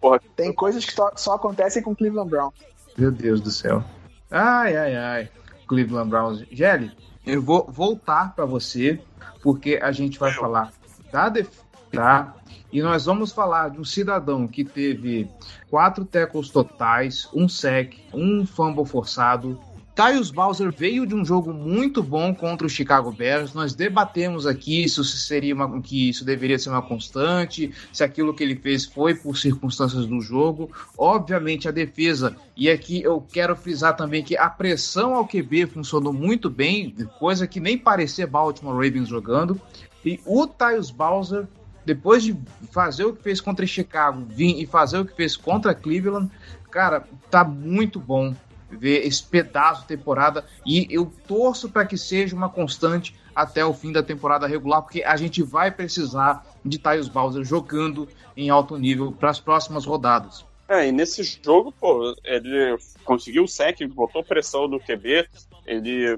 Porra, tem coisas que só, só acontecem com o Cleveland Brown. Meu Deus do céu. Ai, ai, ai. Cleveland Browns. Gelli, eu vou voltar para você, porque a gente vai falar da defesa, tá? E nós vamos falar de um cidadão que teve quatro tackles totais, um sec, um fumble forçado, Tyus Bowser veio de um jogo muito bom contra o Chicago Bears. Nós debatemos aqui se seria uma, que isso deveria ser uma constante, se aquilo que ele fez foi por circunstâncias do jogo. Obviamente a defesa, e aqui eu quero frisar também que a pressão ao QB funcionou muito bem, coisa que nem parecia Baltimore Ravens jogando. E o Tyus Bowser, depois de fazer o que fez contra Chicago, vir e fazer o que fez contra Cleveland, cara, tá muito bom ver esse pedaço de temporada e eu torço para que seja uma constante até o fim da temporada regular, porque a gente vai precisar de Tyus Bowser jogando em alto nível para as próximas rodadas. É, e nesse jogo, pô, ele conseguiu o sec, botou pressão no QB, ele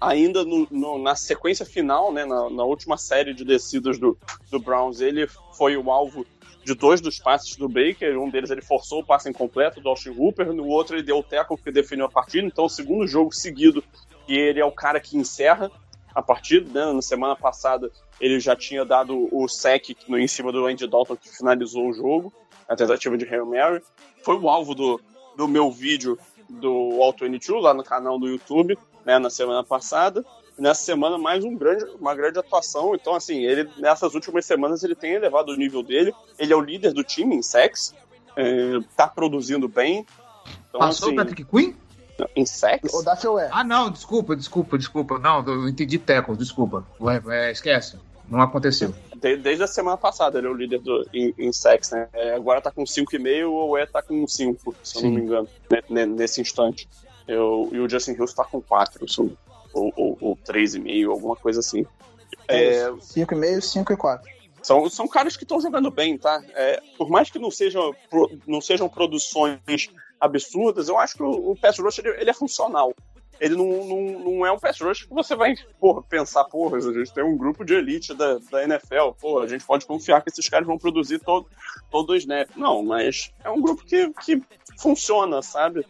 ainda no, no, na sequência final, né, na, na, última série de descidas do, do Browns, ele foi o alvo de dois dos passes do Baker. Um deles ele forçou o passe incompleto do Austin Hooper, no outro ele deu o tackle que definiu a partida. Então, o segundo jogo seguido, e ele é o cara que encerra a partida. Né? Na semana passada, ele já tinha dado o sec em cima do Andy Dalton, que finalizou o jogo, a tentativa de Hail Mary. Foi o alvo do, do meu vídeo do Auto 22 lá no canal do YouTube, né, na semana passada. Nessa semana mais um grande, uma grande atuação. Então, assim, ele nessas últimas semanas ele tem elevado o nível dele. Ele é o líder do time em sex, é, tá produzindo bem. Então, Passou assim, o Patrick Queen? Em sex? O da é. Ah, não, desculpa, desculpa, desculpa. Não, eu entendi tackle, desculpa. É, esquece. Não aconteceu. Desde a semana passada ele é o líder do, em, em sex, né? É, agora tá com 5,5 ou é tá com 5, se eu não me engano, né, nesse instante. Eu, e o Justin Hills tá com 4, ou, ou, ou 3,5, alguma coisa assim. É, 5,5, 5 e 4. São, são caras que estão jogando bem, tá? É, por mais que não sejam, não sejam produções absurdas, eu acho que o, o pass rush ele, ele é funcional ele não, não, não é um pass rush que você vai porra, pensar, porra, a gente tem um grupo de elite da, da NFL, porra, a gente pode confiar que esses caras vão produzir todo, todo o snap. Não, mas é um grupo que, que funciona, sabe?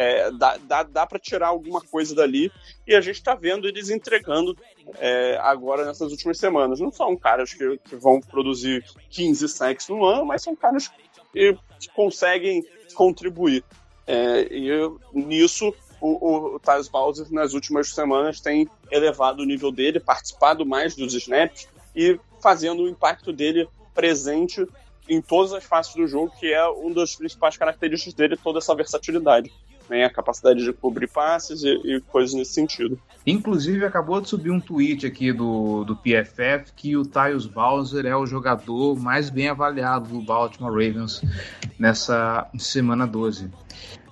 É, dá dá, dá para tirar alguma coisa dali e a gente está vendo eles entregando é, agora nessas últimas semanas. Não são caras que, que vão produzir 15 sacks no ano, mas são caras que, que conseguem contribuir. É, e nisso o, o Thales Bowser nas últimas semanas tem elevado o nível dele, participado mais dos snaps e fazendo o impacto dele presente em todas as faces do jogo, que é uma das principais características dele, toda essa versatilidade. Né, a capacidade de cobrir passes e, e, coisas nesse sentido. Inclusive, acabou de subir um tweet aqui do, do PFF que o Tyus Bowser é o jogador mais bem avaliado do Baltimore Ravens nessa semana 12.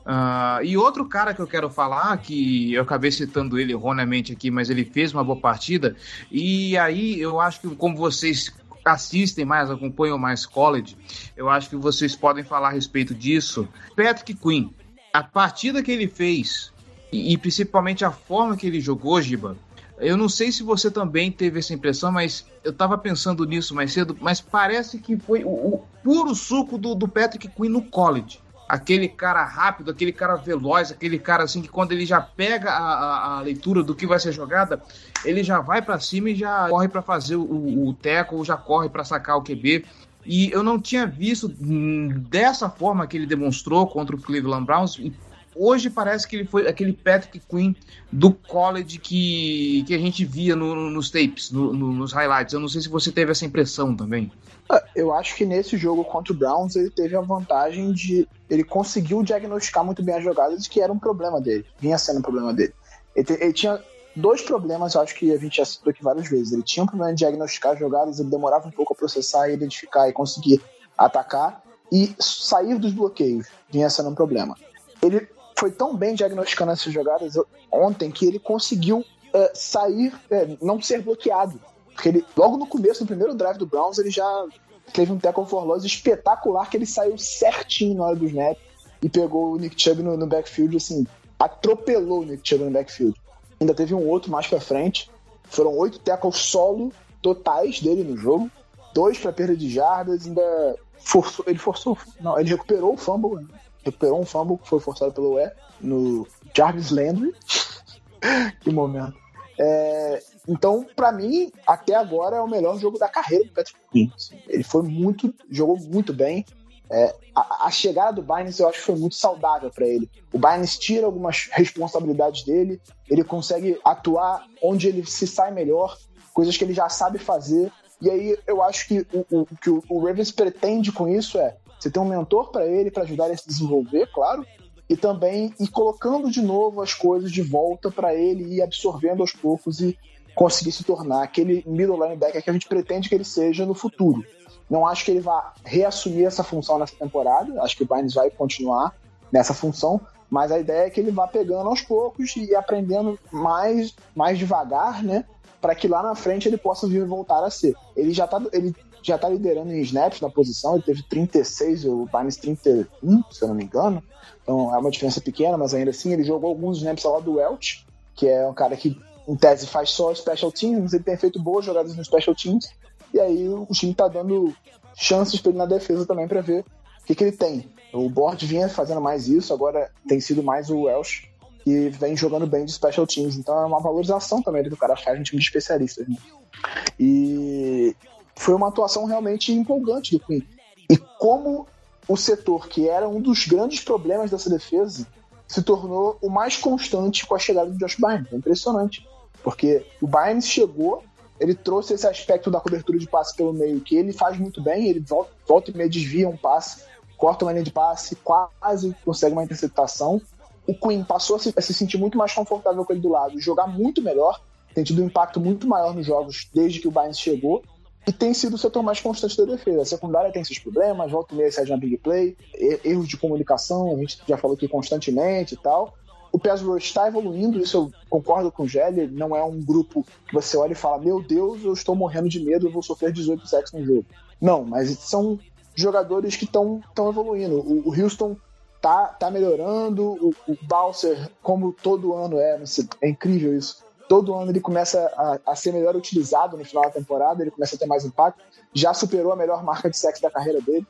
Uh, e outro cara que eu quero falar, que eu acabei citando ele erroneamente aqui, mas ele fez uma boa partida, e aí eu acho que como vocês assistem mais, acompanham mais college, eu acho que vocês podem falar a respeito disso. Patrick Quinn, a partida que ele fez, e, e principalmente a forma que ele jogou, Giba, eu não sei se você também teve essa impressão, mas eu tava pensando nisso mais cedo, mas parece que foi o, o puro suco do, do Patrick Quinn no college aquele cara rápido, aquele cara veloz, aquele cara assim que quando ele já pega a, a, a leitura do que vai ser jogada, ele já vai para cima e já corre para fazer o, o teco, ou já corre para sacar o QB. E eu não tinha visto dessa forma que ele demonstrou contra o Cleveland Browns. Hoje parece que ele foi aquele Patrick Quinn do college que, que a gente via no, nos tapes, no, nos highlights. Eu não sei se você teve essa impressão também. Ah, eu acho que nesse jogo contra o Browns ele teve a vantagem de. Ele conseguiu diagnosticar muito bem as jogadas que era um problema dele. Vinha sendo um problema dele. Ele, ele tinha dois problemas, eu acho que a gente já citou aqui várias vezes. Ele tinha um problema de diagnosticar as jogadas, ele demorava um pouco a processar, identificar e conseguir atacar. E sair dos bloqueios vinha sendo um problema. Ele foi tão bem diagnosticando essas jogadas ontem que ele conseguiu uh, sair, uh, não ser bloqueado porque ele, logo no começo, no primeiro drive do Browns, ele já teve um tackle for loss espetacular que ele saiu certinho na hora do snap e pegou o Nick Chubb no, no backfield, assim, atropelou o Nick Chubb no backfield. Ainda teve um outro mais pra frente. Foram oito tackles solo totais dele no jogo. Dois para perda de jardas, ainda forçou, ele forçou, não, ele recuperou o fumble, né? recuperou um fumble que foi forçado pelo E no Jarvis Landry. que momento. É, então, para mim, até agora é o melhor jogo da carreira do Patrick. Assim. Ele foi muito, jogou muito bem. É, a, a, chegada do Binance eu acho que foi muito saudável para ele. O Binance tira algumas responsabilidades dele, ele consegue atuar onde ele se sai melhor, coisas que ele já sabe fazer. E aí eu acho que o, o que o, Ravens pretende com isso é você ter um mentor para ele, para ajudar ele a se desenvolver, claro, e também ir colocando de novo as coisas de volta para ele e absorvendo aos poucos e conseguir se tornar aquele middle linebacker que a gente pretende que ele seja no futuro. Não acho que ele vá reassumir essa função nessa temporada, acho que o Bynes vai continuar nessa função, mas a ideia é que ele vá pegando aos poucos e aprendendo mais, mais devagar, né? Para que lá na frente ele possa vir voltar a ser. Ele já está ele já tá liderando em snaps na posição, ele teve 36, o Bynes 31, se eu não me engano. Então é uma diferença pequena, mas ainda assim ele jogou alguns snaps lado do Welch, que é um cara que em tese faz só special teams, ele tem feito boas jogadas no special teams, e aí o time tá dando chances para ele na defesa também para ver o que, que ele tem. O Board vinha fazendo mais isso, agora tem sido mais o Welsh que vem jogando bem de special teams. Então é uma valorização também do cara faz no time de especialistas. Né? E foi uma atuação realmente empolgante do Queen. E como o setor, que era um dos grandes problemas dessa defesa, se tornou o mais constante com a chegada do Josh Bynes. É impressionante Porque o Bynes chegou, ele trouxe esse aspecto da cobertura de passe pelo meio, que ele faz muito bem, ele volta, volta e meio desvia um passe, corta uma linha de passe, quase consegue uma interceptação. O Queen passou a se, a se sentir muito mais confortável com ele do lado, jogar muito melhor, tem tido um impacto muito maior nos jogos desde que o Bynes chegou e tem sido o setor mais constante da defesa. A secundária tem seus problemas, volta e meia sai uma big play, erros de comunicação, a gente já falou aqui constantemente e tal. O pass rush está evoluindo, isso eu concordo com o Gelli, não é um grupo que você olha e fala, meu Deus, eu estou morrendo de medo, eu vou sofrer 18 sacks no jogo. Não, mas são jogadores que estão evoluindo. O, o, Houston tá, tá melhorando, o, o Balser, como todo ano é, é incrível isso, todo ano ele começa a, a, ser melhor utilizado no final da temporada, ele começa a ter mais impacto. Já superou a melhor marca de sexo da carreira dele.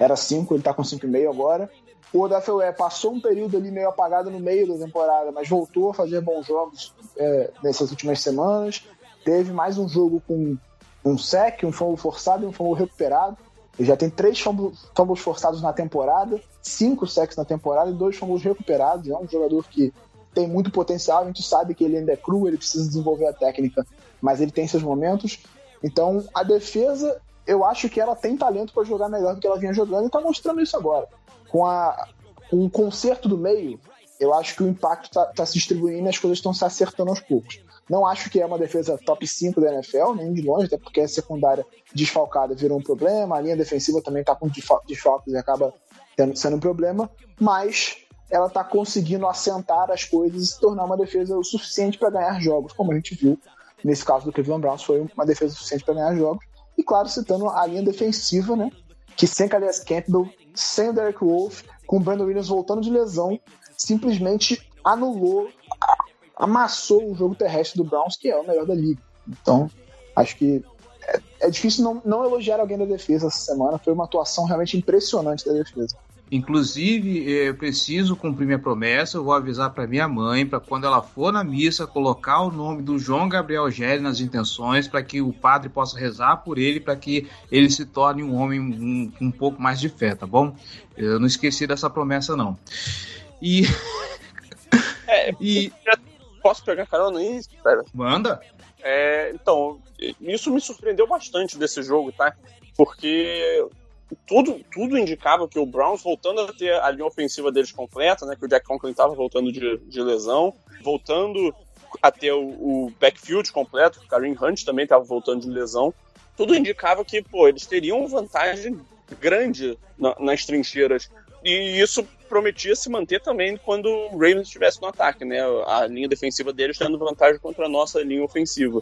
Era 5, ele tá com 5,5 agora. O Odafe passou um período ali meio apagado no meio da temporada, mas voltou a fazer bons jogos é, nessas últimas semanas. Teve mais um jogo com um sec, um fumble forçado e um fumble recuperado. Ele já tem três fumbles forçados na temporada, cinco sacks na temporada e dois fumbles recuperados. É um jogador que tem muito potencial, a gente sabe que ele ainda é cru, ele precisa desenvolver a técnica, mas ele tem seus momentos. Então, a defesa, eu acho que ela tem talento para jogar melhor do que ela vinha jogando e está mostrando isso agora. Com, a, com o conserto do meio, eu acho que o impacto está tá se distribuindo e as coisas estão se acertando aos poucos. Não acho que é uma defesa top 5 da NFL, nem de longe, até porque a secundária desfalcada virou um problema, a linha defensiva também está com desfalques e acaba sendo um problema, mas ela está conseguindo assentar as coisas e se tornar uma defesa o suficiente para ganhar jogos, como a gente viu nesse caso do Cleveland Browns, foi uma defesa suficiente para ganhar jogos. E claro, citando a linha defensiva, né? Que sem Calais Campbell, sem o Derek Wolf, com o Brandon Williams voltando de lesão, simplesmente anulou, amassou o jogo terrestre do Browns, que é o melhor da liga. Então, acho que é, é difícil não, não elogiar alguém da defesa essa semana. Foi uma atuação realmente impressionante da defesa. Inclusive, eu preciso cumprir minha promessa. Eu vou avisar para minha mãe, para quando ela for na missa, colocar o nome do João Gabriel Gelli nas intenções, para que o padre possa rezar por ele, para que ele se torne um homem um, um, pouco mais de fé, tá bom? Eu não esqueci dessa promessa, não. E. É, e... Posso pegar carona aí? Pera. Manda. É, então, isso me surpreendeu bastante desse jogo, tá? Porque tudo, tudo indicava que o Browns, voltando a ter a linha ofensiva deles completa, né, que o Jack Conklin estava voltando de, de, lesão, voltando a ter o, o backfield completo, o Kareem Hunt também estava voltando de lesão, tudo indicava que pô, eles teriam vantagem grande na, nas trincheiras. E isso prometia se manter também quando o Ravens estivesse no ataque, né? A linha defensiva deles tendo vantagem contra a nossa linha ofensiva.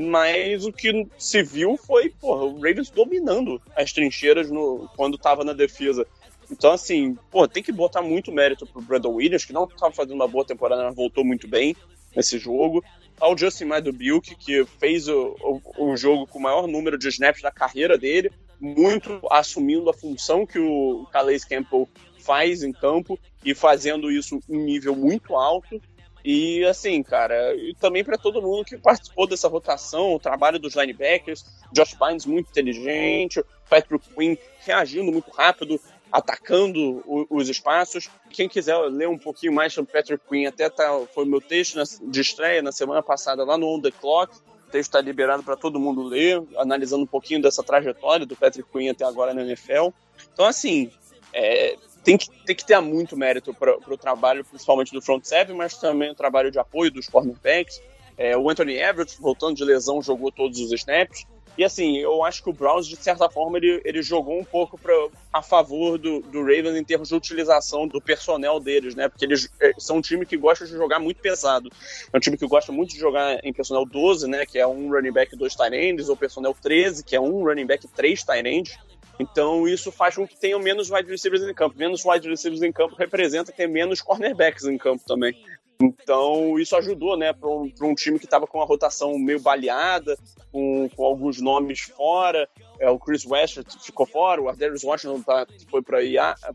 Mas o que se viu foi, porra, o Ravens dominando as trincheiras no, quando estava na defesa. Então, assim, pô, tem que botar muito mérito pro Brandon Williams, que não estava fazendo uma boa temporada, mas voltou muito bem nesse jogo. Ao Justin Madubilk, que fez o, o, o, jogo com o maior número de snaps da carreira dele, muito assumindo a função que o Calais Campbell faz em campo e fazendo isso em nível muito alto. E assim, cara, e também para todo mundo que participou dessa votação, o trabalho dos linebackers, Josh Bynes muito inteligente, Patrick Quinn reagindo muito rápido, atacando o, os espaços. Quem quiser ler um pouquinho mais sobre Patrick Quinn, até tá, foi meu texto na, de estreia na semana passada lá no On The Clock. O texto está liberado para todo mundo ler, analisando um pouquinho dessa trajetória do Patrick Quinn até agora na NFL. Então, assim, é, tem que, tem que ter muito mérito para o trabalho, principalmente do front seven, mas também o trabalho de apoio dos cornerbacks. É, o Anthony Everett, voltando de lesão, jogou todos os snaps. E assim, eu acho que o Browns, de certa forma, ele, ele jogou um pouco pra, a favor do, do Ravens em termos de utilização do personnel deles, né? Porque eles é, são um time que gosta de jogar muito pesado. É um time que gosta muito de jogar em personnel 12, né? Que é um running back, dois tight ends, ou personnel 13, que é um running back, três tight ends. Então isso faz com que tenham menos wide receivers em campo. Menos wide receivers em campo representa ter menos cornerbacks em campo também. Então isso ajudou, né, para um, um, time que estava com a rotação meio baleada, com, com, alguns nomes fora. É, o Chris West ficou fora, o Darius Washington tá, foi para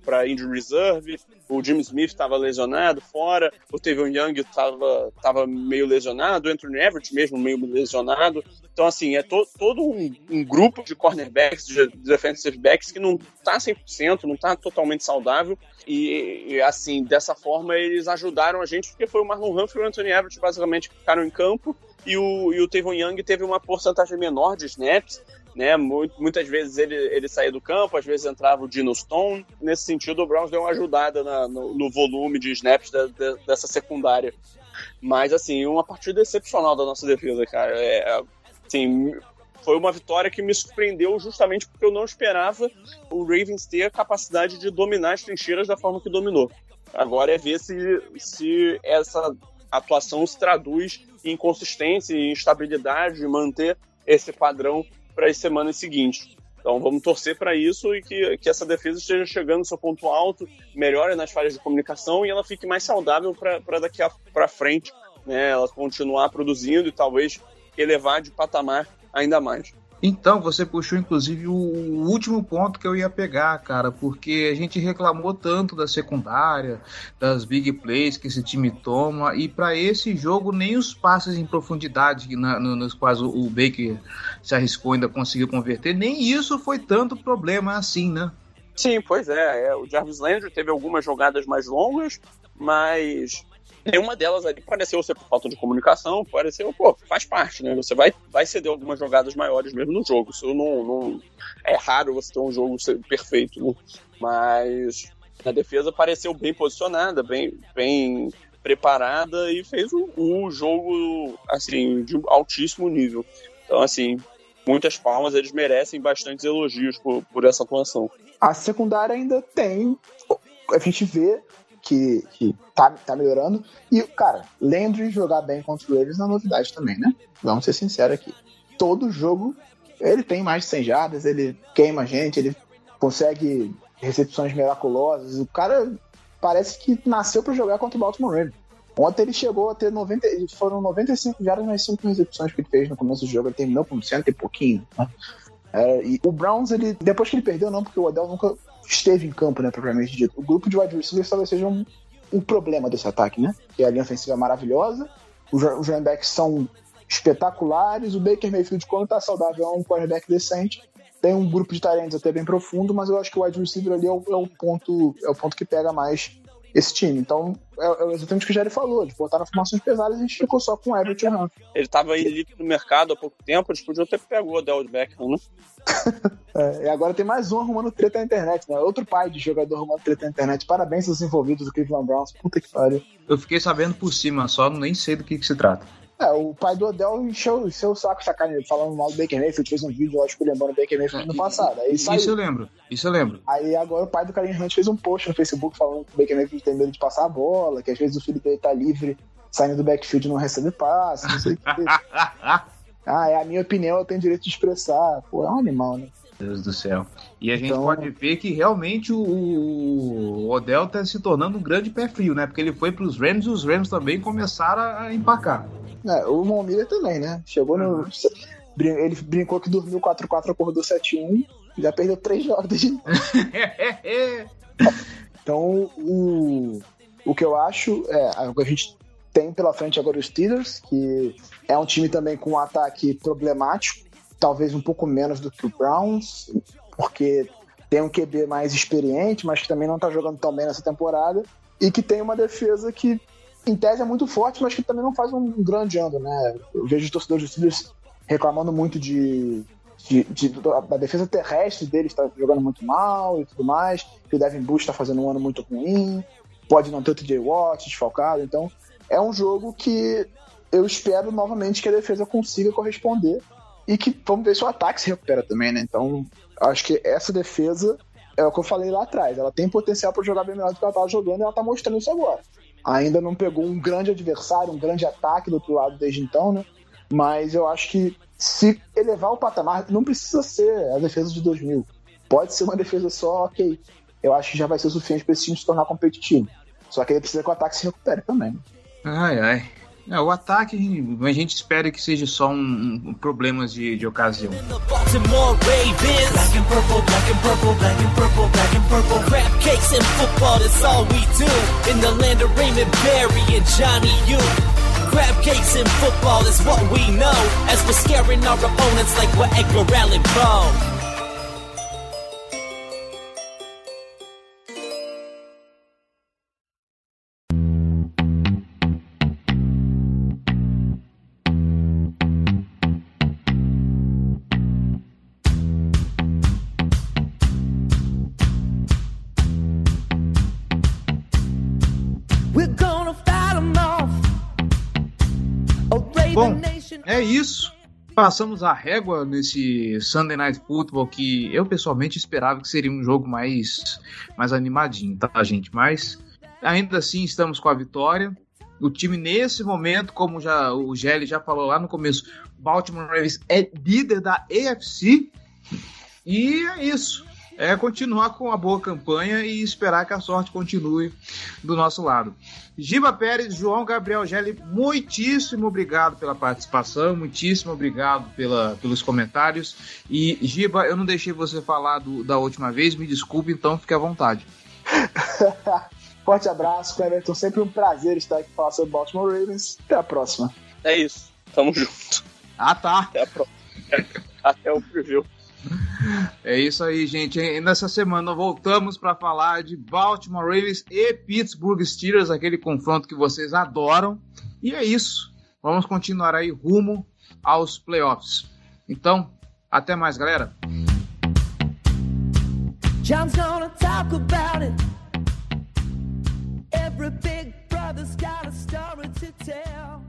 para injury reserve, o Jimmy Smith estava lesionado fora, o Tevin Young estava tava meio lesionado, o Anthony Everett mesmo meio lesionado. Então, assim, é to, todo um, um, grupo de cornerbacks, de defensive backs que não está 100%, não está totalmente saudável. E, e, assim, dessa forma eles ajudaram a gente, porque foi o Marlon Humphrey e o Anthony Everett basicamente ficaram em campo e o, e o Young teve uma porcentagem menor de snaps, né? Muitas vezes ele, ele saía do campo, às vezes entrava o Dino Stone. Nesse sentido, o Browns deu uma ajudada na, no, no, volume de snaps da, dessa secundária. Mas, assim, uma partida excepcional da nossa defesa, cara. É, assim, foi uma vitória que me surpreendeu justamente porque eu não esperava o Ravens ter a capacidade de dominar as trincheiras da forma que dominou. Agora é ver se, se essa atuação se traduz em consistência e instabilidade, manter esse padrão para as semanas seguintes. Então vamos torcer para isso e que, que essa defesa esteja chegando no seu ponto alto, melhore nas falhas de comunicação e ela fique mais saudável para daqui para frente, né? Ela continuar produzindo e talvez elevar de patamar ainda mais. Então, você puxou inclusive o último ponto que eu ia pegar, cara, porque a gente reclamou tanto da secundária, das big plays que esse time toma, e para esse jogo nem os passes em profundidade na, no, nos quais o, o Baker se arriscou ainda conseguiu converter, nem isso foi tanto problema assim, né? Sim, pois é. é o Jarvis Landry teve algumas jogadas mais longas, mas Nenhuma delas ali pareceu ser por falta de comunicação, pareceu, pô, faz parte, né? Você vai, vai ceder algumas jogadas maiores mesmo no jogo. Isso não, não é raro você ter um jogo perfeito, né? mas a defesa pareceu bem posicionada, bem, bem preparada e fez um, jogo assim de altíssimo nível. Então, assim, muitas palmas, eles merecem bastantes elogios por, por essa atuação. A secundária ainda tem. A gente vê que, que tá, tá melhorando. E, cara, Landry jogar bem contra o Ravens é novidade também, né? Vamos ser sinceros aqui. Todo jogo ele tem mais de 100 jardas, ele queima a gente, ele consegue recepções miraculosas. O cara parece que nasceu para jogar contra o Baltimore Ravens. Ontem ele chegou a ter 90, foram 95 jardas nas 5 recepções que ele fez no começo do jogo. Ele terminou com 100 e pouquinho. Né? É, e o Browns, ele, depois que ele perdeu, não, porque o Odell nunca esteve em campo, né, propriamente dito. O grupo de wide receivers talvez seja um, um problema desse ataque, né? Que a linha ofensiva é maravilhosa, os, os running backs são espetaculares, o Baker Mayfield, quando tá saudável, é um quarterback decente. Tem um grupo de talentos até bem profundo, mas eu acho que o wide receiver ali é o, é o ponto, é o ponto que pega mais esse time. Então, é, é exatamente o que o Jerry falou. Eles botaram formações pesadas e a gente ficou só com o Everett e o Ele estava aí livre no mercado há pouco tempo, eles podiam ter pegou o Del Beckham, né? é, e agora tem mais um arrumando treta na internet, né? Outro pai de jogador arrumando treta na internet. Parabéns aos envolvidos do Cleveland Browns. Puta que pariu. Eu fiquei sabendo por cima, só nem sei do que, que se trata. É, o pai do Odell encheu, o saco sacaneiro, falando mal do Baker Mayfield, fez um vídeo, que lembrando o Baker Mayfield no passado. Aí isso saiu. eu lembro, isso eu lembro. Aí agora o pai do Karim Hunt fez um post no Facebook falando que o Baker Mayfield tem medo de passar a bola, que às vezes o filho dele tá livre, saindo do backfield e não recebe passe, não sei o que. ah, é a minha opinião, eu tenho direito de expressar. Pô, é um animal, né? Deus do céu. E a gente então... pode ver que realmente o Odell está se tornando um grande pé frio, né? Porque ele foi para os Rams e os Rams também começaram a empacar. É, o Miller também, né? Chegou no. Ele brincou que dormiu 4-4, acordou 7-1, já perdeu 3 jogos. então, o, o que eu acho é. A gente tem pela frente agora os Steelers, que é um time também com um ataque problemático, talvez um pouco menos do que o Browns, porque tem um QB mais experiente, mas que também não tá jogando tão bem nessa temporada, e que tem uma defesa que em tese é muito forte, mas que também não faz um grande ano, né? Eu vejo os torcedores dos Steelers reclamando muito de, de, de, da defesa terrestre deles está jogando muito mal e tudo mais, que o Devin Bush está fazendo um ano muito ruim, pode não ter o TJ Watt desfalcado, então é um jogo que eu espero novamente que a defesa consiga corresponder e que vamos ver se o ataque se recupera também, né? Então acho que essa defesa é o que eu falei lá atrás, ela tem potencial para jogar bem melhor do que ela estava jogando e ela está mostrando isso agora ainda não pegou um grande adversário, um grande ataque do outro lado desde então, né? Mas eu acho que se elevar o patamar, não precisa ser a defesa de 2000. Pode ser uma defesa só, ok. Eu acho que já vai ser o suficiente para esse time se tornar competitivo. Só que ele precisa que o ataque se recupere também. Ai, ai. É, o ataque a gente espera que seja só um, um problemas de, de ocasião. Crab cakes and football is what we know. As we're scaring our opponents like we're Edgar Allan Poe. Isso. Passamos a régua nesse Sunday Night Football que eu pessoalmente esperava que seria um jogo mais, mais animadinho, tá, gente? Mas ainda assim estamos com a vitória. O time nesse momento, como já o Gelli já falou lá no começo, Baltimore Ravens é líder da AFC. E é isso. É continuar com a boa campanha e esperar que a sorte continue do nosso lado. Giba Pérez, João Gabriel Gelli, muitíssimo obrigado pela participação, muitíssimo obrigado pela, pelos comentários. E Giba, eu não deixei você falar do, da última vez, me desculpe, então fique à vontade. Forte abraço, Cleverton. Sempre um prazer estar aqui falando sobre Baltimore Ravens. Até a próxima. É isso. Tamo junto. Ah, tá. Até a próxima. Até o preview. É isso aí, gente. E nessa semana voltamos para falar de Baltimore Ravens e Pittsburgh Steelers, aquele confronto que vocês adoram. E é isso. Vamos continuar aí rumo aos playoffs. Então, até mais, galera. Every big brother's got a story to tell.